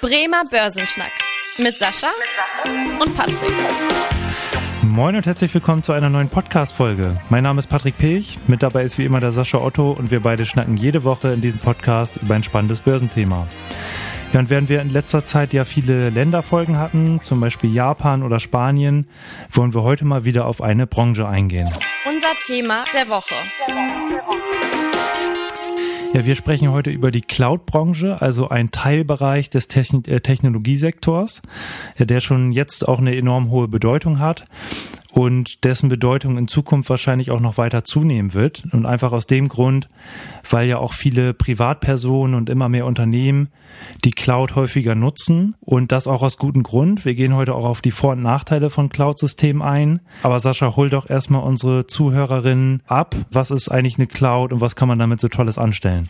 Bremer Börsenschnack mit Sascha und Patrick. Moin und herzlich willkommen zu einer neuen Podcast-Folge. Mein Name ist Patrick Pech, mit dabei ist wie immer der Sascha Otto und wir beide schnacken jede Woche in diesem Podcast über ein spannendes Börsenthema. Ja, und während wir in letzter Zeit ja viele Länderfolgen hatten, zum Beispiel Japan oder Spanien, wollen wir heute mal wieder auf eine Branche eingehen. Unser Thema der Woche. Der Woche, der Woche. Ja, wir sprechen heute über die Cloud-Branche, also ein Teilbereich des Techn äh, Technologiesektors, der schon jetzt auch eine enorm hohe Bedeutung hat und dessen Bedeutung in Zukunft wahrscheinlich auch noch weiter zunehmen wird. Und einfach aus dem Grund, weil ja auch viele Privatpersonen und immer mehr Unternehmen die Cloud häufiger nutzen und das auch aus gutem Grund. Wir gehen heute auch auf die Vor- und Nachteile von Cloud-Systemen ein. Aber Sascha, hol doch erstmal unsere Zuhörerinnen ab. Was ist eigentlich eine Cloud und was kann man damit so Tolles anstellen?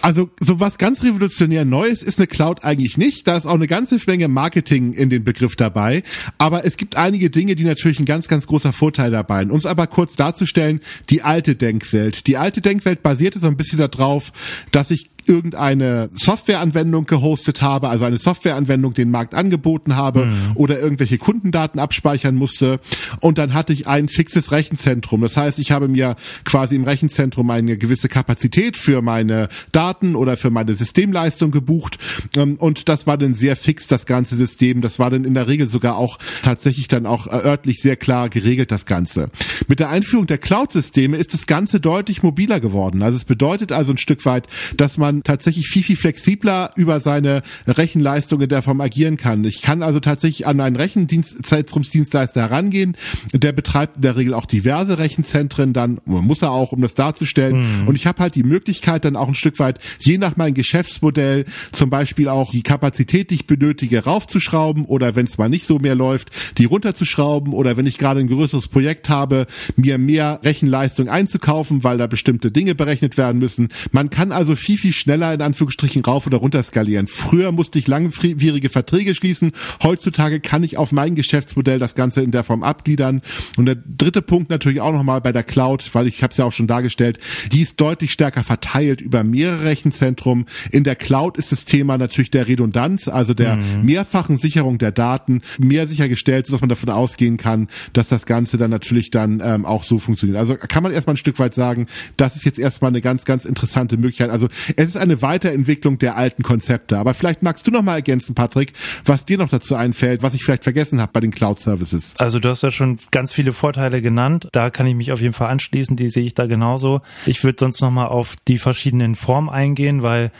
Also so was ganz revolutionär Neues ist eine Cloud eigentlich nicht. Da ist auch eine ganze Menge Marketing in den Begriff dabei. Aber es gibt einige Dinge, die natürlich ein ganz, ganz großer Vorteil dabei. Um es aber kurz darzustellen, die alte Denkwelt. Die alte Denkwelt basierte so ein bisschen darauf, dass ich irgendeine Softwareanwendung gehostet habe, also eine Softwareanwendung den Markt angeboten habe mhm. oder irgendwelche Kundendaten abspeichern musste und dann hatte ich ein fixes Rechenzentrum. Das heißt, ich habe mir quasi im Rechenzentrum eine gewisse Kapazität für meine Daten oder für meine Systemleistung gebucht ähm, und das war dann sehr fix, das ganze System. Das war dann in der Regel sogar auch tatsächlich dann auch örtlich sehr klar geregelt, das Ganze. Mit der Einführung der Cloud-Systeme ist das Ganze deutlich mobiler geworden. Also es bedeutet also ein Stück weit, dass man man tatsächlich viel, viel flexibler über seine Rechenleistung in der Form agieren kann. Ich kann also tatsächlich an einen Rechenzentrumsdienstleister herangehen. Der betreibt in der Regel auch diverse Rechenzentren, dann muss er auch, um das darzustellen. Mhm. Und ich habe halt die Möglichkeit, dann auch ein Stück weit, je nach meinem Geschäftsmodell, zum Beispiel auch die Kapazität, die ich benötige, raufzuschrauben oder wenn es mal nicht so mehr läuft, die runterzuschrauben oder wenn ich gerade ein größeres Projekt habe, mir mehr Rechenleistung einzukaufen, weil da bestimmte Dinge berechnet werden müssen. Man kann also viel, viel schneller in Anführungsstrichen rauf oder runter skalieren. Früher musste ich langwierige Verträge schließen. Heutzutage kann ich auf mein Geschäftsmodell das Ganze in der Form abgliedern. Und der dritte Punkt natürlich auch nochmal bei der Cloud, weil ich habe es ja auch schon dargestellt, die ist deutlich stärker verteilt über mehrere Rechenzentren. In der Cloud ist das Thema natürlich der Redundanz, also der mhm. mehrfachen Sicherung der Daten, mehr sichergestellt, sodass man davon ausgehen kann, dass das Ganze dann natürlich dann ähm, auch so funktioniert. Also kann man erstmal ein Stück weit sagen, das ist jetzt erstmal eine ganz, ganz interessante Möglichkeit. Also es ist eine Weiterentwicklung der alten Konzepte. Aber vielleicht magst du noch mal ergänzen, Patrick, was dir noch dazu einfällt, was ich vielleicht vergessen habe bei den Cloud Services. Also du hast ja schon ganz viele Vorteile genannt. Da kann ich mich auf jeden Fall anschließen. Die sehe ich da genauso. Ich würde sonst noch mal auf die verschiedenen Formen eingehen, weil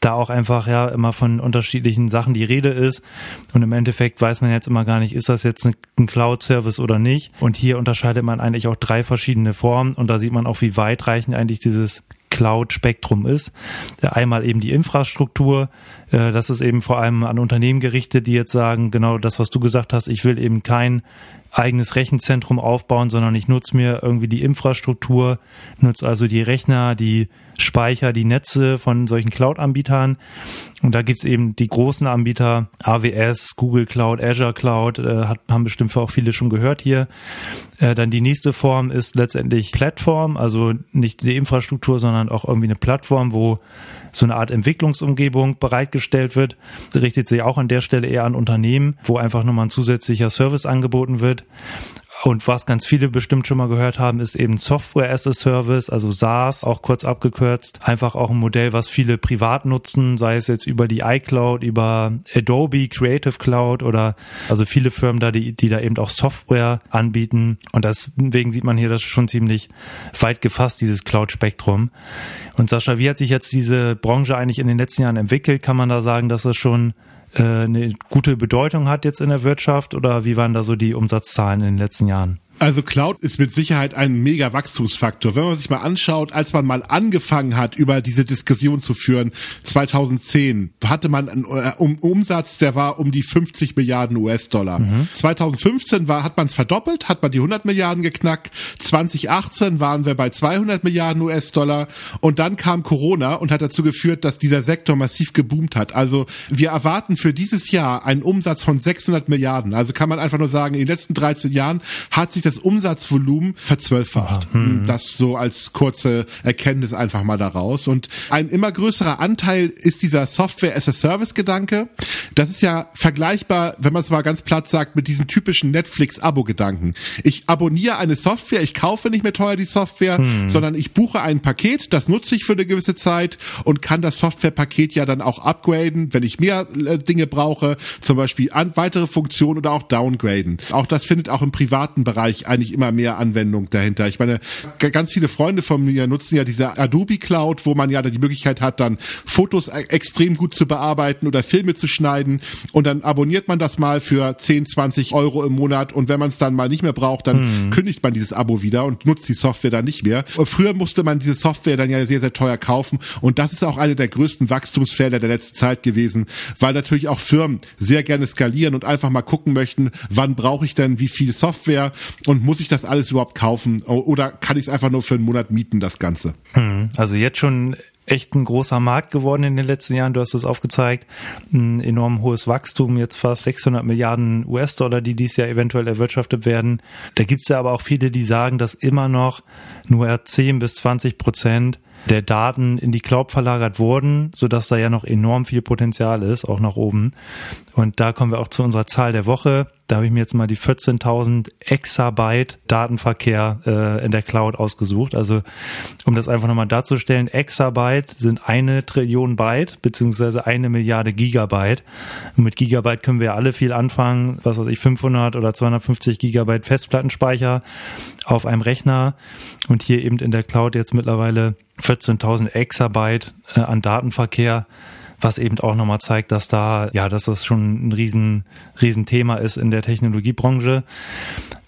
da auch einfach ja immer von unterschiedlichen Sachen die Rede ist. Und im Endeffekt weiß man jetzt immer gar nicht, ist das jetzt ein Cloud-Service oder nicht. Und hier unterscheidet man eigentlich auch drei verschiedene Formen. Und da sieht man auch, wie weitreichend eigentlich dieses Cloud-Spektrum ist. Einmal eben die Infrastruktur, äh, das ist eben vor allem an Unternehmen gerichtet, die jetzt sagen, genau das, was du gesagt hast, ich will eben kein eigenes Rechenzentrum aufbauen, sondern ich nutze mir irgendwie die Infrastruktur, nutze also die Rechner, die Speicher, die Netze von solchen Cloud-Anbietern. Und da gibt's eben die großen Anbieter, AWS, Google Cloud, Azure Cloud, äh, hat, haben bestimmt auch viele schon gehört hier. Äh, dann die nächste Form ist letztendlich Plattform, also nicht die Infrastruktur, sondern auch irgendwie eine Plattform, wo so eine Art Entwicklungsumgebung bereitgestellt wird. Das richtet sich auch an der Stelle eher an Unternehmen, wo einfach nochmal ein zusätzlicher Service angeboten wird. Und was ganz viele bestimmt schon mal gehört haben, ist eben Software as a Service, also SaaS, auch kurz abgekürzt. Einfach auch ein Modell, was viele privat nutzen, sei es jetzt über die iCloud, über Adobe Creative Cloud oder also viele Firmen da, die, die da eben auch Software anbieten. Und deswegen sieht man hier das schon ziemlich weit gefasst, dieses Cloud-Spektrum. Und Sascha, wie hat sich jetzt diese Branche eigentlich in den letzten Jahren entwickelt? Kann man da sagen, dass das schon eine gute Bedeutung hat jetzt in der Wirtschaft oder wie waren da so die Umsatzzahlen in den letzten Jahren? Also Cloud ist mit Sicherheit ein mega Wachstumsfaktor. Wenn man sich mal anschaut, als man mal angefangen hat, über diese Diskussion zu führen, 2010 hatte man einen äh, Umsatz, der war um die 50 Milliarden US-Dollar. Mhm. 2015 war, hat man es verdoppelt, hat man die 100 Milliarden geknackt. 2018 waren wir bei 200 Milliarden US-Dollar und dann kam Corona und hat dazu geführt, dass dieser Sektor massiv geboomt hat. Also wir erwarten für dieses Jahr einen Umsatz von 600 Milliarden. Also kann man einfach nur sagen, in den letzten 13 Jahren hat sich das das Umsatzvolumen verzwölffacht. Mhm. Das so als kurze Erkenntnis einfach mal daraus. Und ein immer größerer Anteil ist dieser Software as a Service Gedanke. Das ist ja vergleichbar, wenn man es mal ganz platt sagt, mit diesen typischen Netflix-Abo-Gedanken. Ich abonniere eine Software, ich kaufe nicht mehr teuer die Software, hm. sondern ich buche ein Paket, das nutze ich für eine gewisse Zeit und kann das Softwarepaket ja dann auch upgraden, wenn ich mehr äh, Dinge brauche, zum Beispiel an weitere Funktionen oder auch downgraden. Auch das findet auch im privaten Bereich eigentlich immer mehr Anwendung dahinter. Ich meine, ganz viele Freunde von mir nutzen ja diese Adobe Cloud, wo man ja die Möglichkeit hat, dann Fotos e-, extrem gut zu bearbeiten oder Filme zu schneiden und dann abonniert man das mal für 10, 20 Euro im Monat und wenn man es dann mal nicht mehr braucht, dann mhm. kündigt man dieses Abo wieder und nutzt die Software dann nicht mehr. Früher musste man diese Software dann ja sehr, sehr teuer kaufen und das ist auch eine der größten Wachstumsfelder der letzten Zeit gewesen, weil natürlich auch Firmen sehr gerne skalieren und einfach mal gucken möchten, wann brauche ich denn wie viel Software und muss ich das alles überhaupt kaufen oder kann ich es einfach nur für einen Monat mieten, das Ganze? Mhm. Also jetzt schon echt ein großer Markt geworden in den letzten Jahren. Du hast es aufgezeigt. Ein enorm hohes Wachstum, jetzt fast 600 Milliarden US-Dollar, die dieses Jahr eventuell erwirtschaftet werden. Da gibt es ja aber auch viele, die sagen, dass immer noch nur 10 bis 20 Prozent der Daten in die Cloud verlagert wurden, sodass da ja noch enorm viel Potenzial ist, auch nach oben. Und da kommen wir auch zu unserer Zahl der Woche. Da habe ich mir jetzt mal die 14.000 Exabyte Datenverkehr äh, in der Cloud ausgesucht. Also um das einfach nochmal darzustellen, Exabyte sind eine Trillion Byte beziehungsweise eine Milliarde Gigabyte. Und mit Gigabyte können wir alle viel anfangen. Was weiß ich, 500 oder 250 Gigabyte Festplattenspeicher auf einem Rechner und hier eben in der Cloud jetzt mittlerweile 14.000 Exabyte äh, an Datenverkehr was eben auch nochmal zeigt, dass da, ja, dass das schon ein riesen, riesen Thema ist in der Technologiebranche.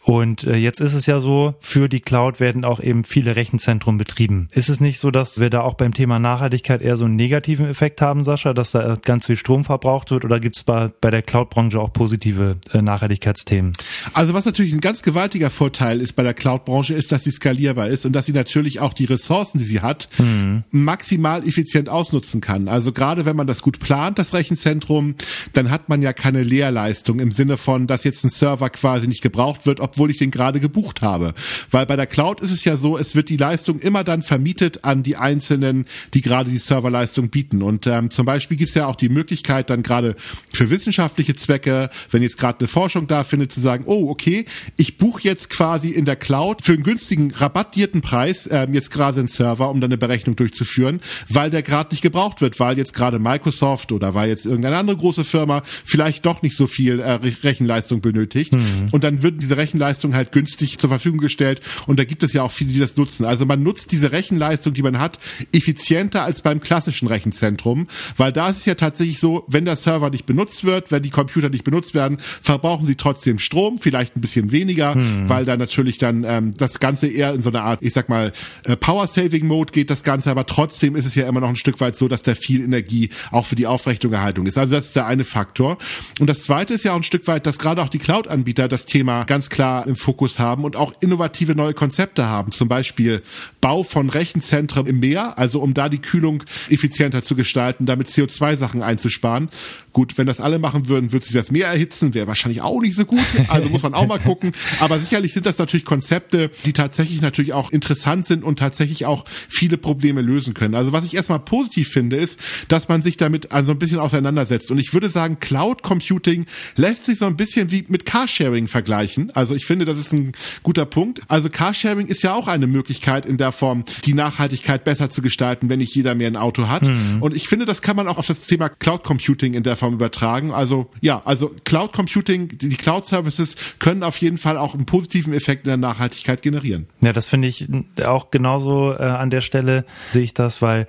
Und äh, jetzt ist es ja so, für die Cloud werden auch eben viele Rechenzentren betrieben. Ist es nicht so, dass wir da auch beim Thema Nachhaltigkeit eher so einen negativen Effekt haben, Sascha, dass da ganz viel Strom verbraucht wird oder gibt es bei, bei der Cloud-Branche auch positive äh, Nachhaltigkeitsthemen? Also was natürlich ein ganz gewaltiger Vorteil ist bei der Cloud-Branche, ist, dass sie skalierbar ist und dass sie natürlich auch die Ressourcen, die sie hat, mhm. maximal effizient ausnutzen kann. Also gerade wenn man das gut plant, das Rechenzentrum, dann hat man ja keine Leerleistung im Sinne von, dass jetzt ein Server quasi nicht gebraucht wird, obwohl ich den gerade gebucht habe. Weil bei der Cloud ist es ja so, es wird die Leistung immer dann vermietet an die Einzelnen, die gerade die Serverleistung bieten. Und ähm, zum Beispiel gibt es ja auch die Möglichkeit, dann gerade für wissenschaftliche Zwecke, wenn jetzt gerade eine Forschung da findet, zu sagen, oh, okay, ich buche jetzt quasi in der Cloud für einen günstigen, rabattierten Preis ähm, jetzt gerade einen Server, um dann eine Berechnung durchzuführen, weil der gerade nicht gebraucht wird, weil jetzt gerade Microsoft oder weil jetzt irgendeine andere große Firma vielleicht doch nicht so viel äh, Rechenleistung benötigt. Mhm. Und dann würden diese Rechenleistung Rechenleistung halt günstig zur Verfügung gestellt und da gibt es ja auch viele, die das nutzen. Also man nutzt diese Rechenleistung, die man hat, effizienter als beim klassischen Rechenzentrum, weil da ist es ja tatsächlich so, wenn der Server nicht benutzt wird, wenn die Computer nicht benutzt werden, verbrauchen sie trotzdem Strom, vielleicht ein bisschen weniger, hm. weil da natürlich dann ähm, das Ganze eher in so eine Art, ich sag mal, äh, Power-Saving-Mode geht das Ganze, aber trotzdem ist es ja immer noch ein Stück weit so, dass da viel Energie auch für die Aufrechterhaltung ist. Also das ist der eine Faktor. Und das zweite ist ja auch ein Stück weit, dass gerade auch die Cloud-Anbieter das Thema ganz klar im Fokus haben und auch innovative neue Konzepte haben. Zum Beispiel Bau von Rechenzentren im Meer, also um da die Kühlung effizienter zu gestalten, damit CO2-Sachen einzusparen. Gut, wenn das alle machen würden, würde sich das Meer erhitzen, wäre wahrscheinlich auch nicht so gut. Also muss man auch mal gucken. Aber sicherlich sind das natürlich Konzepte, die tatsächlich natürlich auch interessant sind und tatsächlich auch viele Probleme lösen können. Also was ich erstmal positiv finde, ist, dass man sich damit also ein bisschen auseinandersetzt. Und ich würde sagen, Cloud Computing lässt sich so ein bisschen wie mit Carsharing vergleichen. Also ich finde, das ist ein guter Punkt. Also Carsharing ist ja auch eine Möglichkeit in der Form, die Nachhaltigkeit besser zu gestalten, wenn nicht jeder mehr ein Auto hat. Mhm. Und ich finde, das kann man auch auf das Thema Cloud Computing in der Form übertragen. Also ja, also Cloud Computing, die Cloud Services können auf jeden Fall auch einen positiven Effekt in der Nachhaltigkeit generieren. Ja, das finde ich auch genauso äh, an der Stelle sehe ich das, weil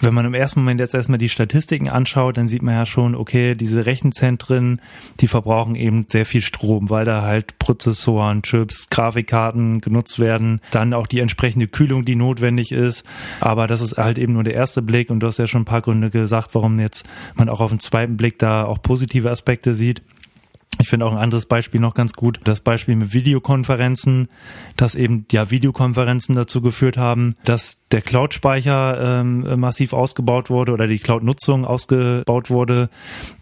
wenn man im ersten Moment jetzt erstmal die Statistiken anschaut, dann sieht man ja schon, okay, diese Rechenzentren, die verbrauchen eben sehr viel Strom, weil da halt Prozessoren, Chips, Grafikkarten genutzt werden, dann auch die entsprechende Kühlung, die notwendig ist. Aber das ist halt eben nur der erste Blick und du hast ja schon ein paar Gründe gesagt, warum jetzt man auch auf den zweiten Blick da auch positive Aspekte sieht. Ich finde auch ein anderes Beispiel noch ganz gut, das Beispiel mit Videokonferenzen, dass eben ja Videokonferenzen dazu geführt haben, dass der Cloud-Speicher ähm, massiv ausgebaut wurde oder die Cloud-Nutzung ausgebaut wurde,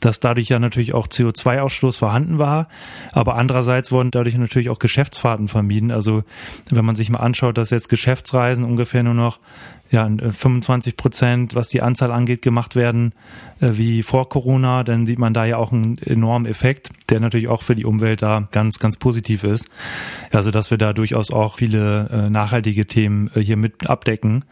dass dadurch ja natürlich auch CO2-Ausstoß vorhanden war, aber andererseits wurden dadurch natürlich auch Geschäftsfahrten vermieden. Also wenn man sich mal anschaut, dass jetzt Geschäftsreisen ungefähr nur noch ja 25 Prozent, was die Anzahl angeht, gemacht werden äh, wie vor Corona, dann sieht man da ja auch einen enormen Effekt, der natürlich auch für die Umwelt da ganz, ganz positiv ist. Also dass wir da durchaus auch viele äh, nachhaltige Themen äh, hier mit abdecken.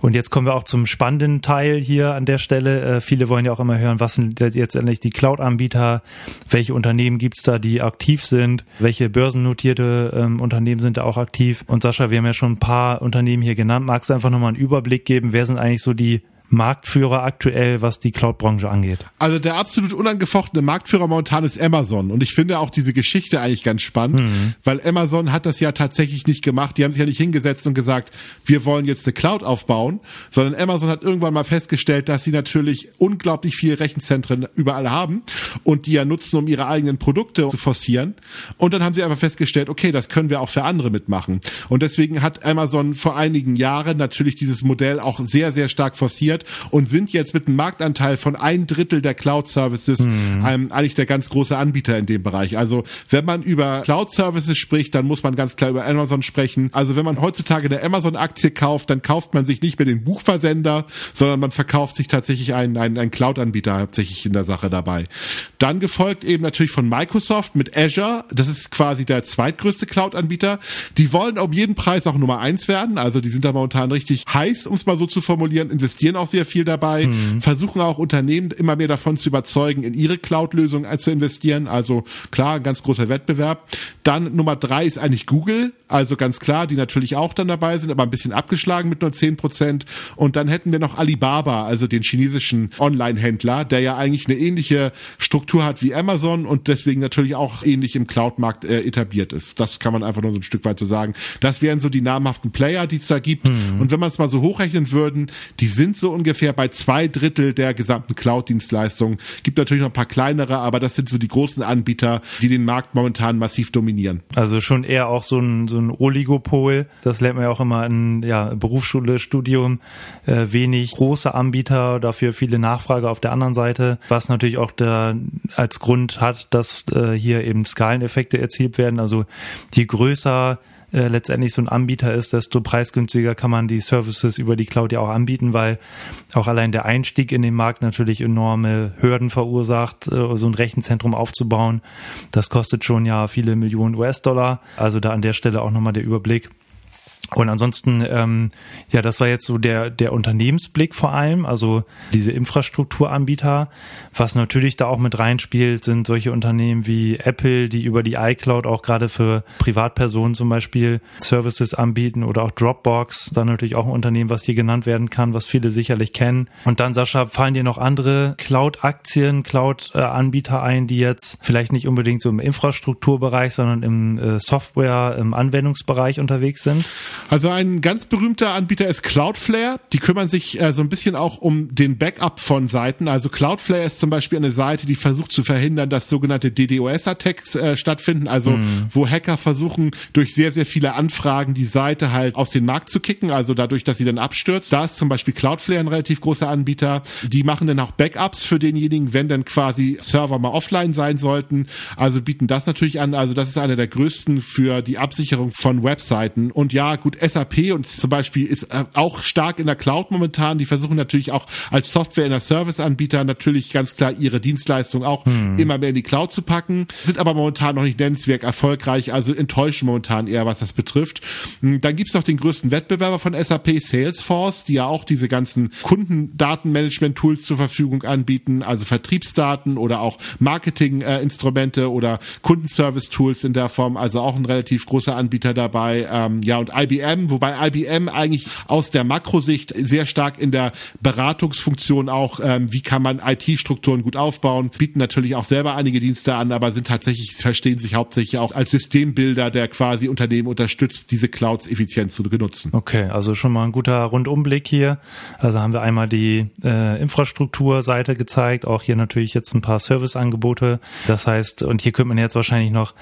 Und jetzt kommen wir auch zum spannenden Teil hier an der Stelle. Äh, viele wollen ja auch immer hören, was sind jetzt endlich die Cloud-Anbieter, welche Unternehmen gibt's da, die aktiv sind, welche börsennotierte ähm, Unternehmen sind da auch aktiv. Und Sascha, wir haben ja schon ein paar Unternehmen hier genannt. Magst du einfach nochmal einen Überblick geben, wer sind eigentlich so die Marktführer aktuell, was die Cloud-Branche angeht? Also der absolut unangefochtene Marktführer momentan ist Amazon. Und ich finde auch diese Geschichte eigentlich ganz spannend, mhm. weil Amazon hat das ja tatsächlich nicht gemacht. Die haben sich ja nicht hingesetzt und gesagt, wir wollen jetzt eine Cloud aufbauen, sondern Amazon hat irgendwann mal festgestellt, dass sie natürlich unglaublich viele Rechenzentren überall haben und die ja nutzen, um ihre eigenen Produkte zu forcieren. Und dann haben sie einfach festgestellt, okay, das können wir auch für andere mitmachen. Und deswegen hat Amazon vor einigen Jahren natürlich dieses Modell auch sehr, sehr stark forciert positioniert und sind jetzt mit einem Marktanteil von ein Drittel der Cloud-Services mhm. ähm, eigentlich der ganz große Anbieter in dem Bereich. Also wenn man über Cloud-Services spricht, dann muss man ganz klar über Amazon sprechen. Also wenn man heutzutage eine Amazon-Aktie kauft, dann kauft man sich nicht mehr den Buchversender, sondern man verkauft sich tatsächlich einen, einen, einen Cloud-Anbieter hauptsächlich in der Sache dabei. Dann gefolgt eben natürlich von Microsoft mit Azure. Das ist quasi der zweitgrößte Cloud-Anbieter. Die wollen um jeden Preis auch Nummer eins werden. Also die sind da momentan richtig heiß, um es mal so zu formulieren, investieren auch auch sehr viel dabei, mhm. versuchen auch Unternehmen immer mehr davon zu überzeugen, in ihre Cloud-Lösung zu investieren. Also klar, ein ganz großer Wettbewerb. Dann Nummer drei ist eigentlich Google, also ganz klar, die natürlich auch dann dabei sind, aber ein bisschen abgeschlagen mit nur zehn Prozent. Und dann hätten wir noch Alibaba, also den chinesischen Online-Händler, der ja eigentlich eine ähnliche Struktur hat wie Amazon und deswegen natürlich auch ähnlich im Cloud-Markt äh, etabliert ist. Das kann man einfach nur so ein Stück weit so sagen. Das wären so die namhaften Player, die es da gibt. Mhm. Und wenn man es mal so hochrechnen würden, die sind so ungefähr bei zwei Drittel der gesamten Cloud-Dienstleistungen. Gibt natürlich noch ein paar kleinere, aber das sind so die großen Anbieter, die den Markt momentan massiv dominieren. Also schon eher auch so ein, so ein Oligopol. Das lernt man ja auch immer in ja, Berufsschule, Studium. Äh, wenig große Anbieter, dafür viele Nachfrage auf der anderen Seite, was natürlich auch der, als Grund hat, dass äh, hier eben Skaleneffekte erzielt werden. Also je größer äh, letztendlich so ein Anbieter ist, desto preisgünstiger kann man die Services über die Cloud ja auch anbieten, weil auch allein der Einstieg in den Markt natürlich enorme Hürden verursacht, äh, so ein Rechenzentrum aufzubauen. Das kostet schon ja viele Millionen US-Dollar. Also da an der Stelle auch nochmal der Überblick. Und ansonsten, ähm, ja, das war jetzt so der, der Unternehmensblick vor allem, also diese Infrastrukturanbieter. Was natürlich da auch mit reinspielt, sind solche Unternehmen wie Apple, die über die iCloud auch gerade für Privatpersonen zum Beispiel Services anbieten oder auch Dropbox, dann natürlich auch ein Unternehmen, was hier genannt werden kann, was viele sicherlich kennen. Und dann, Sascha, fallen dir noch andere Cloud-Aktien, Cloud-Anbieter ein, die jetzt vielleicht nicht unbedingt so im Infrastrukturbereich, sondern im äh, Software, im Anwendungsbereich unterwegs sind? Also ein ganz berühmter Anbieter ist Cloudflare. Die kümmern sich äh, so ein bisschen auch um den Backup von Seiten. Also Cloudflare ist zum Beispiel eine Seite, die versucht zu verhindern, dass sogenannte DDoS-Attacks äh, stattfinden. Also mhm. wo Hacker versuchen, durch sehr, sehr viele Anfragen die Seite halt aus dem Markt zu kicken. Also dadurch, dass sie dann abstürzt. Da ist zum Beispiel Cloudflare ein relativ großer Anbieter. Die machen dann auch Backups für denjenigen, wenn dann quasi Server mal offline sein sollten. Also bieten das natürlich an. Also das ist einer der größten für die Absicherung von Webseiten. Und ja, gut, SAP und zum Beispiel ist äh, auch stark in der Cloud momentan. Die versuchen natürlich auch als Software in der Serviceanbieter natürlich ganz klar ihre Dienstleistung auch hm. immer mehr in die Cloud zu packen, sind aber momentan noch nicht nennenswert erfolgreich, also enttäuschen momentan eher, was das betrifft. Hm, dann gibt's noch den größten Wettbewerber von SAP, Salesforce, die ja auch diese ganzen Kundendatenmanagement-Tools zur Verfügung anbieten, also Vertriebsdaten oder auch Marketing-Instrumente oder Kundenservice-Tools in der Form, also auch ein relativ großer Anbieter dabei. Ähm, ja, und IBM, wobei IBM eigentlich aus der Makrosicht sehr stark in der Beratungsfunktion auch, ähm, wie kann man IT-Strukturen gut aufbauen, bieten natürlich auch selber einige Dienste an, aber sind tatsächlich, verstehen sich hauptsächlich auch als Systembilder, der quasi Unternehmen unterstützt, diese Clouds effizient zu benutzen. Okay, also schon mal ein guter Rundumblick hier. Also haben wir einmal die äh, Infrastrukturseite gezeigt, auch hier natürlich jetzt ein paar Serviceangebote. Das heißt, und hier könnte man jetzt wahrscheinlich noch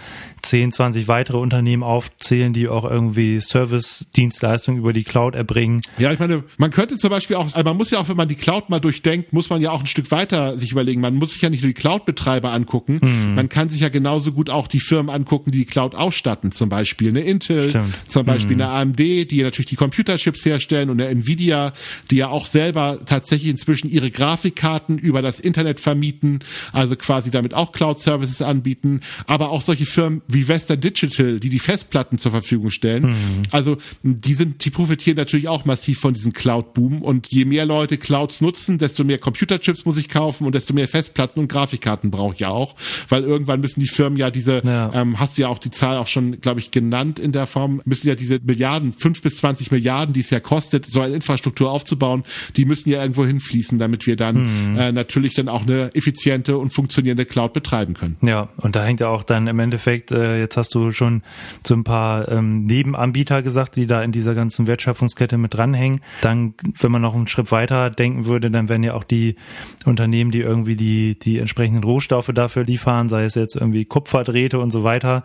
10, 20 weitere Unternehmen aufzählen, die auch irgendwie Service Service-Dienstleistungen über die Cloud erbringen. Ja, ich meine, man könnte zum Beispiel auch, also man muss ja auch, wenn man die Cloud mal durchdenkt, muss man ja auch ein Stück weiter sich überlegen. Man muss sich ja nicht nur die Cloud-Betreiber angucken, mhm. man kann sich ja genauso gut auch die Firmen angucken, die die Cloud ausstatten. Zum Beispiel eine Intel, Stimmt. zum Beispiel mhm. eine AMD, die natürlich die Computerchips herstellen und eine Nvidia, die ja auch selber tatsächlich inzwischen ihre Grafikkarten über das Internet vermieten, also quasi damit auch Cloud-Services anbieten, aber auch solche Firmen wie Western Digital, die die Festplatten zur Verfügung stellen. Mhm. Also die sind, die profitieren natürlich auch massiv von diesem Cloud-Boom und je mehr Leute Clouds nutzen, desto mehr Computerchips muss ich kaufen und desto mehr Festplatten und Grafikkarten brauche ich ja auch, weil irgendwann müssen die Firmen ja diese, ja. Ähm, hast du ja auch die Zahl auch schon, glaube ich, genannt in der Form, müssen ja diese Milliarden, fünf bis zwanzig Milliarden, die es ja kostet, so eine Infrastruktur aufzubauen, die müssen ja irgendwo hinfließen, damit wir dann mhm. äh, natürlich dann auch eine effiziente und funktionierende Cloud betreiben können. Ja, und da hängt ja auch dann im Endeffekt, äh, jetzt hast du schon so ein paar ähm, Nebenanbieter gesagt, die da in dieser ganzen Wertschöpfungskette mit dranhängen. Dann, wenn man noch einen Schritt weiter denken würde, dann wären ja auch die Unternehmen, die irgendwie die, die entsprechenden Rohstoffe dafür liefern, sei es jetzt irgendwie Kupferdrähte und so weiter.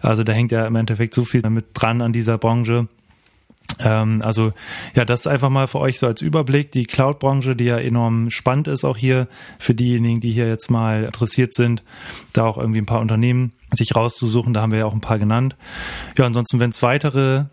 Also da hängt ja im Endeffekt so viel damit dran an dieser Branche. Ähm, also ja, das ist einfach mal für euch so als Überblick. Die Cloud-Branche, die ja enorm spannend ist, auch hier für diejenigen, die hier jetzt mal interessiert sind, da auch irgendwie ein paar Unternehmen sich rauszusuchen. Da haben wir ja auch ein paar genannt. Ja, ansonsten, wenn es weitere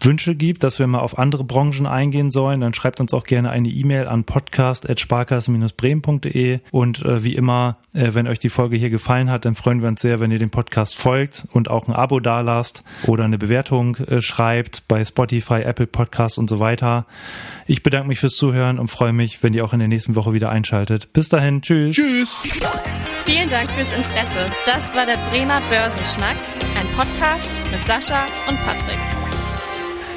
Wünsche gibt, dass wir mal auf andere Branchen eingehen sollen, dann schreibt uns auch gerne eine E-Mail an podcast.sparkassen-bremen.de und äh, wie immer, äh, wenn euch die Folge hier gefallen hat, dann freuen wir uns sehr, wenn ihr dem Podcast folgt und auch ein Abo dalasst oder eine Bewertung äh, schreibt bei Spotify, Apple Podcasts und so weiter. Ich bedanke mich fürs Zuhören und freue mich, wenn ihr auch in der nächsten Woche wieder einschaltet. Bis dahin, tschüss. Tschüss. Vielen Dank fürs Interesse. Das war der Bremer Börsenschnack, ein Podcast mit Sascha und Patrick.